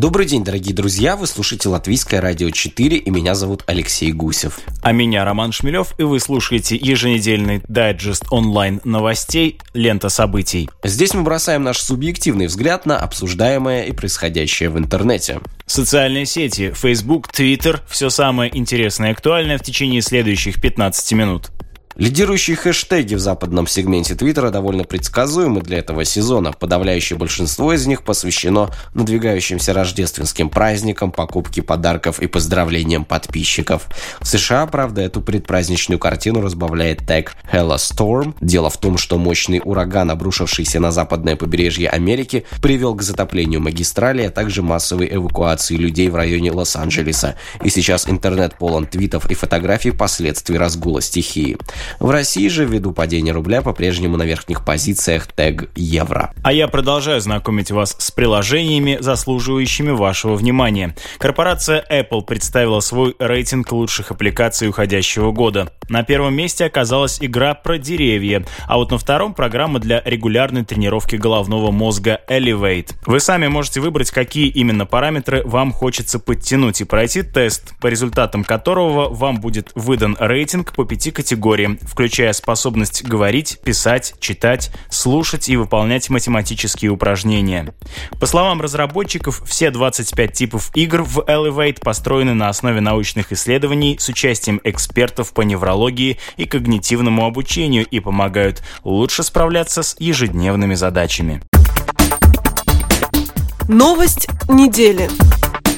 Добрый день, дорогие друзья! Вы слушаете Латвийское радио 4, и меня зовут Алексей Гусев. А меня Роман Шмелев, и вы слушаете еженедельный дайджест онлайн новостей «Лента событий». Здесь мы бросаем наш субъективный взгляд на обсуждаемое и происходящее в интернете. Социальные сети, Facebook, Twitter – все самое интересное и актуальное в течение следующих 15 минут. Лидирующие хэштеги в западном сегменте Твиттера довольно предсказуемы для этого сезона. Подавляющее большинство из них посвящено надвигающимся рождественским праздникам, покупке подарков и поздравлениям подписчиков. В США, правда, эту предпраздничную картину разбавляет тег Hella Storm. Дело в том, что мощный ураган, обрушившийся на западное побережье Америки, привел к затоплению магистрали, а также массовой эвакуации людей в районе Лос-Анджелеса. И сейчас интернет полон твитов и фотографий последствий разгула стихии. В России же, ввиду падения рубля, по-прежнему на верхних позициях тег евро. А я продолжаю знакомить вас с приложениями, заслуживающими вашего внимания. Корпорация Apple представила свой рейтинг лучших аппликаций уходящего года. На первом месте оказалась игра про деревья, а вот на втором программа для регулярной тренировки головного мозга Elevate. Вы сами можете выбрать, какие именно параметры вам хочется подтянуть и пройти тест, по результатам которого вам будет выдан рейтинг по пяти категориям включая способность говорить, писать, читать, слушать и выполнять математические упражнения. По словам разработчиков, все 25 типов игр в Elevate построены на основе научных исследований с участием экспертов по неврологии и когнитивному обучению и помогают лучше справляться с ежедневными задачами. Новость недели.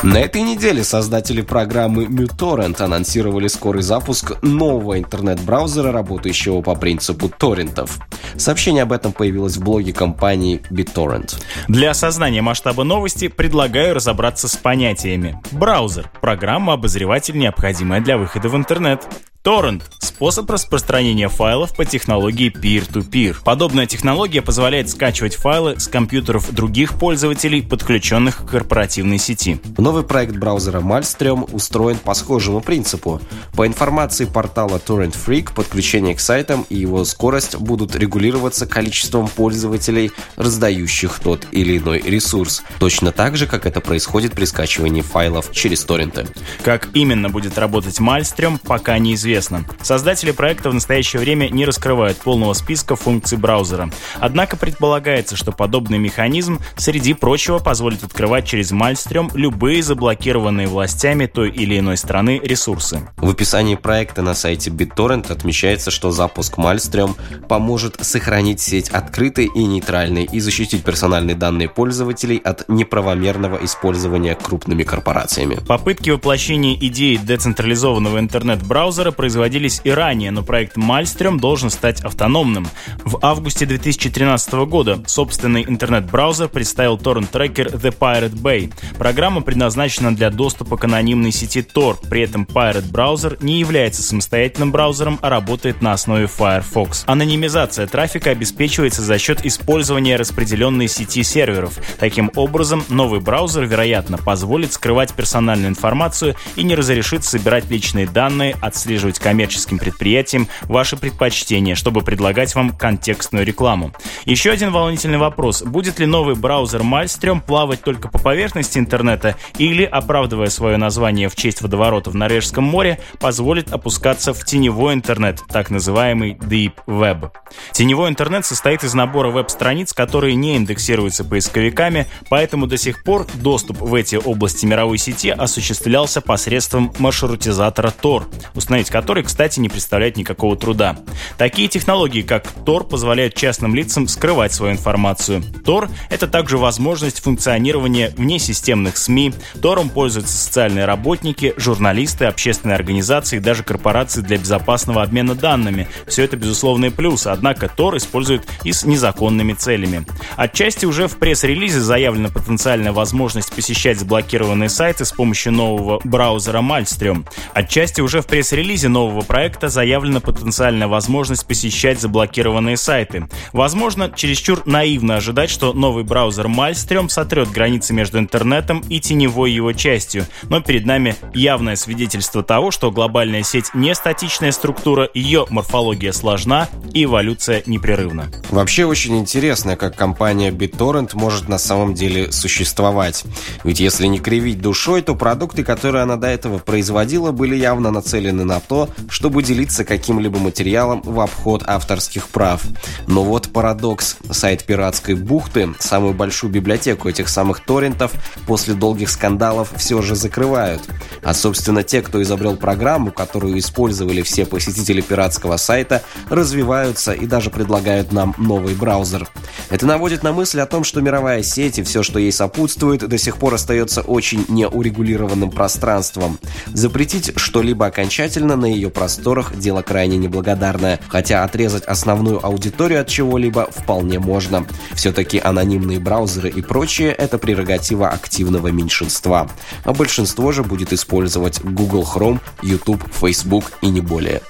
На этой неделе создатели программы MuTorrent анонсировали скорый запуск нового интернет-браузера, работающего по принципу торрентов. Сообщение об этом появилось в блоге компании BitTorrent. Для осознания масштаба новости предлагаю разобраться с понятиями. Браузер – программа-обозреватель, необходимая для выхода в интернет. Торрент – способ распространения файлов по технологии peer-to-peer. Подобная технология позволяет скачивать файлы с компьютеров других пользователей, подключенных к корпоративной сети. Новый проект браузера Maelstrom устроен по схожему принципу. По информации портала Torrent Freak, подключение к сайтам и его скорость будут регулироваться количеством пользователей, раздающих тот или иной ресурс. Точно так же, как это происходит при скачивании файлов через торренты. Как именно будет работать Maelstrom, пока неизвестно известно. Создатели проекта в настоящее время не раскрывают полного списка функций браузера. Однако предполагается, что подобный механизм, среди прочего, позволит открывать через Maelstrom любые заблокированные властями той или иной страны ресурсы. В описании проекта на сайте BitTorrent отмечается, что запуск Maelstrom поможет сохранить сеть открытой и нейтральной и защитить персональные данные пользователей от неправомерного использования крупными корпорациями. Попытки воплощения идеи децентрализованного интернет-браузера производились и ранее, но проект Maelstrom должен стать автономным. В августе 2013 года собственный интернет-браузер представил торрент-трекер The Pirate Bay. Программа предназначена для доступа к анонимной сети Tor, при этом Pirate браузер не является самостоятельным браузером, а работает на основе Firefox. Анонимизация трафика обеспечивается за счет использования распределенной сети серверов. Таким образом, новый браузер, вероятно, позволит скрывать персональную информацию и не разрешит собирать личные данные, отслеживать диктовать коммерческим предприятиям ваши предпочтения, чтобы предлагать вам контекстную рекламу. Еще один волнительный вопрос. Будет ли новый браузер Maelstrom плавать только по поверхности интернета или, оправдывая свое название в честь водоворота в Норвежском море, позволит опускаться в теневой интернет, так называемый Deep Web? Теневой интернет состоит из набора веб-страниц, которые не индексируются поисковиками, поэтому до сих пор доступ в эти области мировой сети осуществлялся посредством маршрутизатора Tor, установить который, кстати, не представляет никакого труда. Такие технологии, как Tor, позволяют частным лицам скрывать свою информацию. Tor — это также возможность функционирования внесистемных СМИ. Тором пользуются социальные работники, журналисты, общественные организации и даже корпорации для безопасного обмена данными. Все это безусловные плюсы, однако Tor используют и с незаконными целями. Отчасти уже в пресс-релизе заявлена потенциальная возможность посещать заблокированные сайты с помощью нового браузера Maelstrom. Отчасти уже в пресс-релизе нового проекта заявлена потенциальная возможность посещать заблокированные сайты. Возможно, чересчур наивно ожидать, что новый браузер Maelstrom сотрет границы между интернетом и теневой его частью, но перед нами явное свидетельство того, что глобальная сеть не статичная структура, ее морфология сложна и эволюция непрерывна. Вообще очень интересно, как компания BitTorrent может на самом деле существовать. Ведь если не кривить душой, то продукты, которые она до этого производила, были явно нацелены на то, чтобы делиться каким-либо материалом в обход авторских прав. Но вот парадокс. Сайт пиратской бухты, самую большую библиотеку этих самых торрентов, после долгих скандалов все же закрывают. А собственно те, кто изобрел программу, которую использовали все посетители пиратского сайта, развиваются и даже предлагают нам новый браузер. Это наводит на мысль о том, что мировая сеть и все, что ей сопутствует, до сих пор остается очень неурегулированным пространством. Запретить что-либо окончательно на ее просторах – дело крайне неблагодарное, хотя отрезать основную аудиторию от чего-либо вполне можно. Все-таки анонимные браузеры и прочее – это прерогатива активного меньшинства. А большинство же будет использовать Google Chrome, YouTube, Facebook и не более.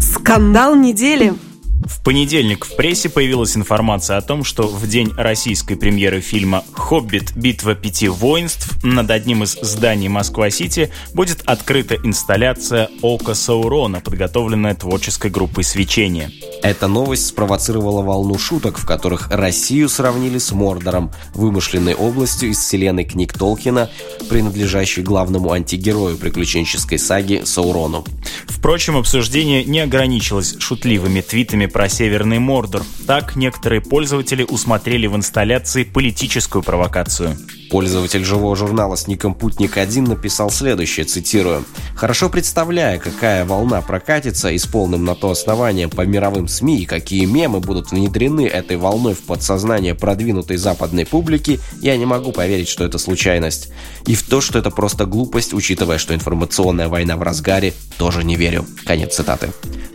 Скандал недели. В понедельник в прессе появилась информация о том, что в день российской премьеры фильма «Хоббит. Битва пяти воинств» над одним из зданий Москва-Сити будет открыта инсталляция «Око Саурона», подготовленная творческой группой «Свечение». Эта новость спровоцировала волну шуток, в которых Россию сравнили с Мордором, вымышленной областью из вселенной книг Толкина, принадлежащей главному антигерою приключенческой саги Саурону. Впрочем, обсуждение не ограничилось шутливыми твитами про Северный Мордор. Так некоторые пользователи усмотрели в инсталляции политическую провокацию. Пользователь живого журнала с ником «Путник-1» написал следующее, цитирую. «Хорошо представляя, какая волна прокатится и с полным на то основанием по мировым СМИ и какие мемы будут внедрены этой волной в подсознание продвинутой западной публики, я не могу поверить, что это случайность. И в то, что это просто глупость, учитывая, что информационная война в разгаре, тоже не верю». Конец цитаты.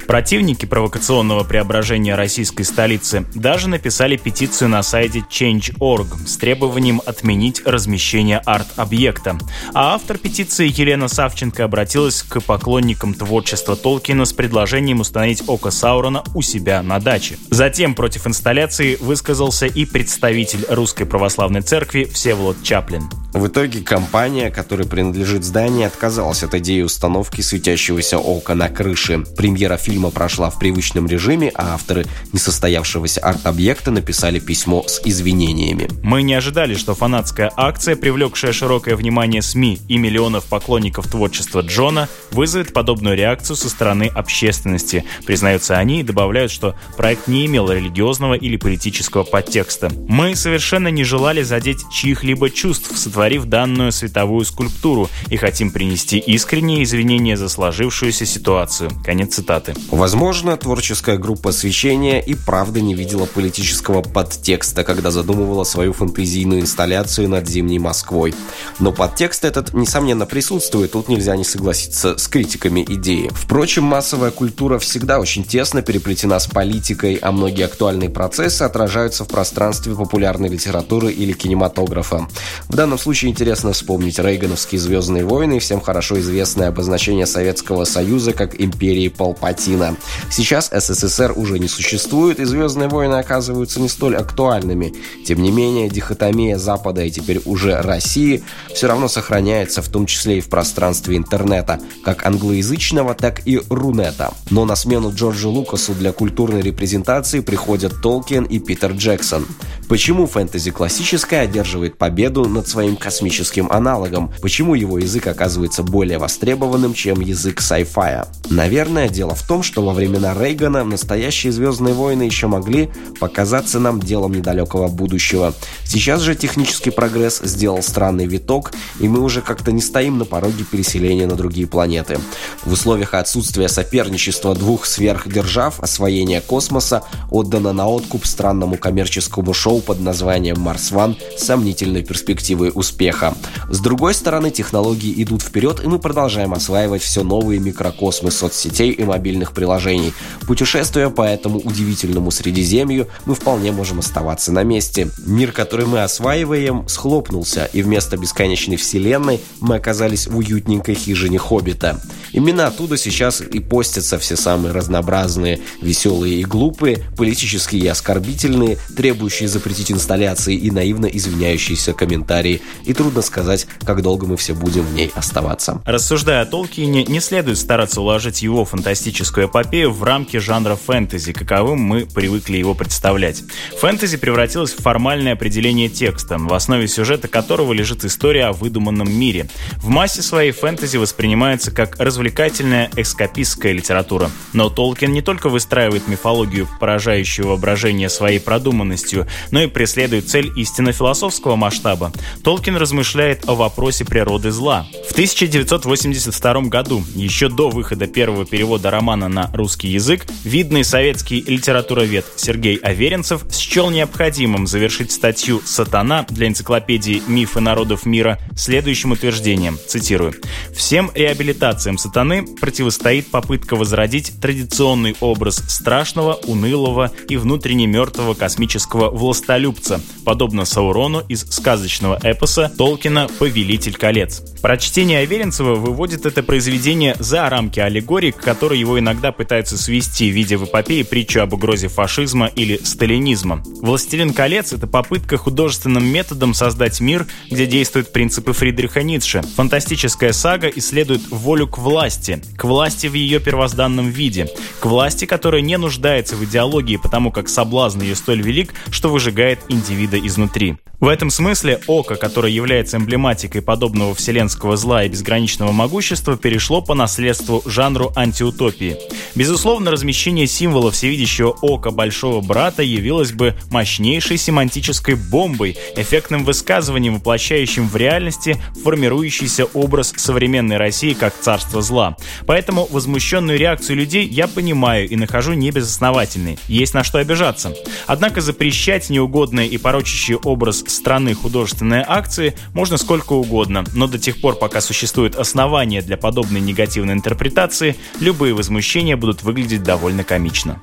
Противники провокационного преображения российской столицы даже написали петицию на сайте Change.org с требованием отменить размещение арт-объекта. А автор петиции Елена Савченко обратилась к поклонникам творчества Толкина с предложением установить око Саурона у себя на даче. Затем против инсталляции высказался и представитель Русской Православной Церкви Всеволод Чаплин. В итоге компания, которой принадлежит здание, отказалась от идеи установки светящегося ока на крыше. Премьера фильма прошла в привычном режиме, а авторы несостоявшегося арт-объекта написали письмо с извинениями. Мы не ожидали, что фанатская акция, привлекшая широкое внимание СМИ и миллионов поклонников творчества Джона, вызовет подобную реакцию со стороны общественности. Признаются они и добавляют, что проект не имел религиозного или политического подтекста. Мы совершенно не желали задеть чьих-либо чувств, сотворив данную световую скульптуру, и хотим принести искренние извинения за сложившуюся ситуацию. Конец цитаты. Возможно, творческая группа «Свечение» и правда не видела политического подтекста, когда задумывала свою фантазийную инсталляцию над зимней Москвой. Но подтекст этот, несомненно, присутствует, тут нельзя не согласиться с критиками идеи. Впрочем, массовая культура всегда очень тесно переплетена с политикой, а многие актуальные процессы отражаются в пространстве популярной литературы или кинематографа. В данном случае интересно вспомнить рейгановские «Звездные войны» и всем хорошо известное обозначение Советского Союза как империи Палпатина. Сейчас СССР уже не существует, и «Звездные войны» оказываются не столь актуальными. Тем не менее, дихотомия Запада и теперь уже России все равно сохраняется, в том числе и в пространстве интернета, как англоязычного, так и рунета. Но на смену Джорджу Лукасу для культурной репрезентации приходят Толкин и Питер Джексон. Почему фэнтези классическое одерживает победу над своим космическим аналогом? Почему его язык оказывается более востребованным, чем язык sci-fi? Наверное, дело в том, что во времена Рейгана настоящие «Звездные войны» еще могли показаться нам делом недалекого будущего. Сейчас же технический прогресс сделал странный виток, и мы уже как-то не стоим на пороге переселения на другие планеты. В условиях отсутствия соперничества двух сверхдержав освоение космоса отдано на откуп странному коммерческому шоу под названием «Марс Ван» с сомнительной перспективой успеха. С другой стороны, технологии идут вперед, и мы продолжаем осваивать все новые микрокосмы соцсетей и мобильных приложений. Путешествуя по этому удивительному Средиземью, мы вполне можем оставаться на месте. Мир, который мы осваиваем, схлопнулся, и вместо бесконечной вселенной мы оказались в уютненькой хижине Хоббита. Именно оттуда сейчас и постятся все самые разнообразные, веселые и глупые, политические и оскорбительные, требующие запретить инсталляции и наивно извиняющиеся комментарии. И трудно сказать, как долго мы все будем в ней оставаться. Рассуждая о Толкине, не следует стараться уложить его фантастическую эпопею в рамки жанра фэнтези, каковым мы привыкли его представлять. Фэнтези превратилось в формальное определение текста, в основе сюжета которого лежит история о выдуманном мире. В массе своей фэнтези воспринимается как развлекательная эскапистская литература. Но Толкин не только выстраивает мифологию, поражающую воображение своей продуманностью, но и преследует цель истинно философского масштаба. Толкин размышляет о вопросе природы зла. В 1982 году, еще до выхода первого перевода романа на русский язык, видный советский литературовед Сергей Аверинцев счел необходимым завершить статью «Сатана» для энциклопедии «Мифы народов мира» следующим утверждением, цитирую, «Всем реабилитациям сатаны противостоит попытка возродить традиционный образ страшного, унылого и внутренне мертвого космического властолюбца, подобно Саурону из сказочного эпоса Толкина. «Повелитель колец». Прочтение Аверинцева выводит это произведение за рамки аллегорий, к которой его иногда пытаются свести, видя в эпопее притчу об угрозе фашизма или сталинизма. «Властелин колец» — это попытка художественным методом создать мир, где действуют принципы Фридриха Ницше. Фантастическая сага исследует волю к власти, к власти в ее первозданном виде, к власти, которая не нуждается в идеологии, потому как соблазн ее столь велик, что выжигает индивида изнутри. В этом смысле око, которое является эмблематикой подобного вселенского зла и безграничного могущества, перешло по наследству жанру антиутопии. Безусловно, размещение символа всевидящего ока Большого Брата явилось бы мощнейшей семантической бомбой, эффектным высказыванием, воплощающим в реальности формирующийся образ современной России как царство зла. Поэтому возмущенную реакцию людей я понимаю и нахожу небезосновательной. Есть на что обижаться. Однако запрещать неугодный и порочащий образ страны художественные акции можно сколько угодно, но до тех пор, пока существуют основания для подобной негативной интерпретации, любые возмущения будут выглядеть довольно комично.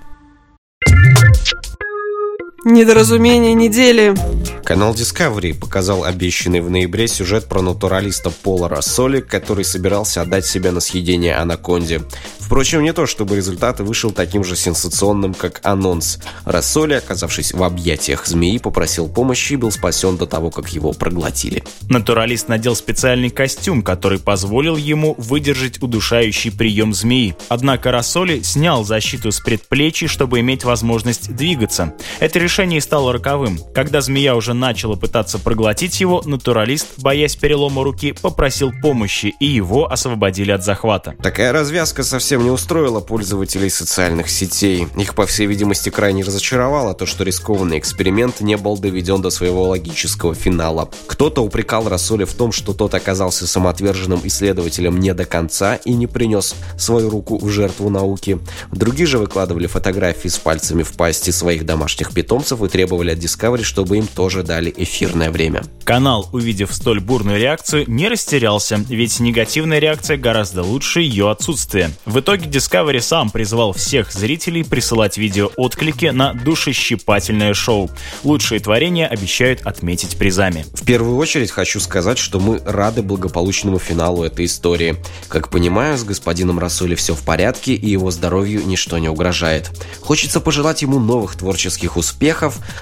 Недоразумение недели. Канал Discovery показал обещанный в ноябре сюжет про натуралиста Пола Рассоли, который собирался отдать себя на съедение анаконде. Впрочем, не то чтобы результат вышел таким же сенсационным, как анонс. Рассоли, оказавшись в объятиях змеи, попросил помощи и был спасен до того, как его проглотили. Натуралист надел специальный костюм, который позволил ему выдержать удушающий прием змеи. Однако Рассоли снял защиту с предплечий, чтобы иметь возможность двигаться. Это решение стало роковым. Когда змея уже начала пытаться проглотить его, натуралист, боясь перелома руки, попросил помощи, и его освободили от захвата. Такая развязка совсем не устроила пользователей социальных сетей. Их, по всей видимости, крайне разочаровало то, что рискованный эксперимент не был доведен до своего логического финала. Кто-то упрекал Рассоли в том, что тот оказался самоотверженным исследователем не до конца и не принес свою руку в жертву науки. Другие же выкладывали фотографии с пальцами в пасти своих домашних питомцев и требовали от Discovery, чтобы им тоже дали эфирное время. Канал, увидев столь бурную реакцию, не растерялся, ведь негативная реакция гораздо лучше ее отсутствия. В итоге Discovery сам призвал всех зрителей присылать видео-отклики на душещипательное шоу. Лучшие творения обещают отметить призами. В первую очередь хочу сказать, что мы рады благополучному финалу этой истории. Как понимаю, с господином Расули все в порядке и его здоровью ничто не угрожает. Хочется пожелать ему новых творческих успехов,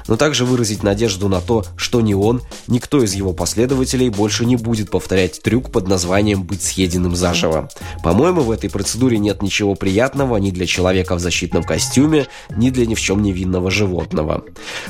но также выразить надежду на то, что ни он, никто из его последователей больше не будет повторять трюк под названием «быть съеденным заживо». По-моему, в этой процедуре нет ничего приятного ни для человека в защитном костюме, ни для ни в чем невинного животного.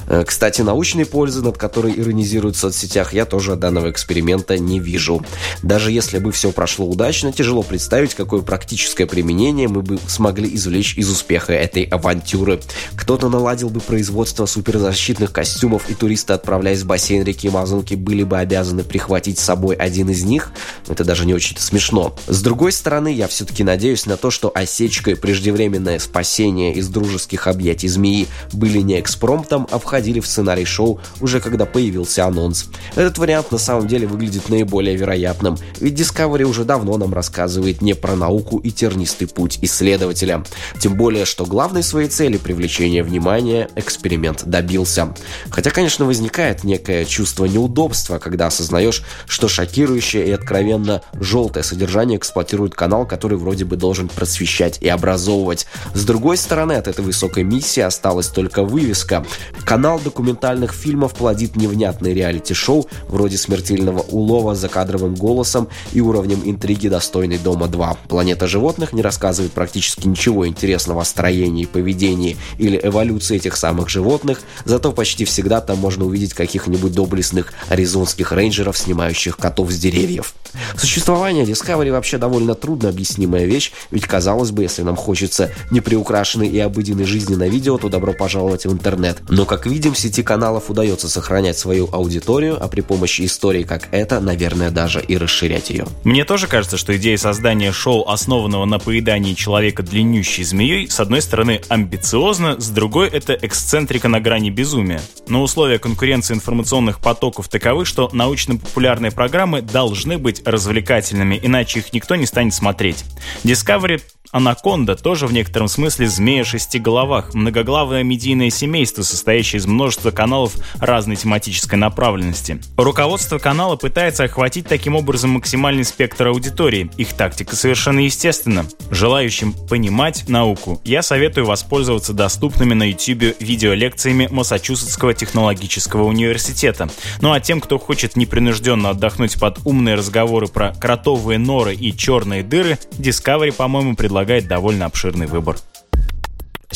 Э, кстати, научной пользы, над которой иронизируют в соцсетях, я тоже от данного эксперимента не вижу. Даже если бы все прошло удачно, тяжело представить, какое практическое применение мы бы смогли извлечь из успеха этой авантюры. Кто-то наладил бы производство суперзащитных костюмов, и туристы, отправляясь в бассейн реки Амазонки, были бы обязаны прихватить с собой один из них, это даже не очень смешно. С другой стороны, я все-таки надеюсь на то, что осечка и преждевременное спасение из дружеских объятий змеи были не экспромтом, а входили в сценарий шоу уже когда появился анонс. Этот вариант на самом деле выглядит наиболее вероятным, ведь Discovery уже давно нам рассказывает не про науку и тернистый путь исследователя. Тем более, что главной своей цели привлечения внимания эксперимент добился. Хотя, конечно, возникает некое чувство неудобства, когда осознаешь, что шокирующее и откровенно желтое содержание эксплуатирует канал, который вроде бы должен просвещать и образовывать. С другой стороны, от этой высокой миссии осталась только вывеска. Канал документальных фильмов плодит невнятные реалити-шоу вроде «Смертельного улова» за кадровым голосом и уровнем интриги достойный «Дома 2». «Планета животных» не рассказывает практически ничего интересного о строении, поведении или эволюции этих самых животных, зато почти всегда там можно увидеть каких-нибудь доблестных аризонских рейнджеров, снимающих котов с деревьев. Существование Discovery вообще довольно трудно объяснимая вещь, ведь казалось бы, если нам хочется неприукрашенной и обыденной жизни на видео, то добро пожаловать в интернет. Но, как видим, сети каналов удается сохранять свою аудиторию, а при помощи истории как это, наверное, даже и расширять ее. Мне тоже кажется, что идея создания шоу, основанного на поедании человека длиннющей змеей, с одной стороны амбициозна, с другой это эксцентрика на грани безумия. Но условия конкуренции информационных потоков таковы, что научно-популярные программы должны быть развлекательными, иначе их никто не станет смотреть. Discovery Анаконда тоже в некотором смысле змея шести головах, многоглавое медийное семейство, состоящее из множества каналов разной тематической направленности. Руководство канала пытается охватить таким образом максимальный спектр аудитории. Их тактика совершенно естественна. Желающим понимать науку, я советую воспользоваться доступными на YouTube видеолекциями Массачусетского технологического университета. Ну а тем, кто хочет непринужденно отдохнуть под умные разговоры про кротовые норы и черные дыры, Discovery, по-моему, предлагает предлагает довольно обширный выбор.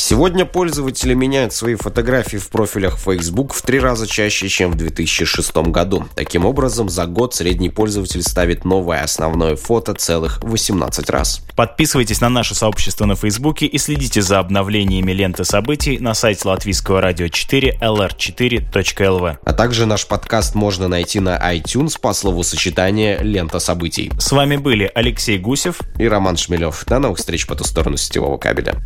Сегодня пользователи меняют свои фотографии в профилях Facebook в три раза чаще, чем в 2006 году. Таким образом, за год средний пользователь ставит новое основное фото целых 18 раз. Подписывайтесь на наше сообщество на Facebook и следите за обновлениями ленты событий на сайте латвийского радио 4 lr4.lv. А также наш подкаст можно найти на iTunes по словосочетания «Лента событий». С вами были Алексей Гусев и Роман Шмелев. До новых встреч по ту сторону сетевого кабеля.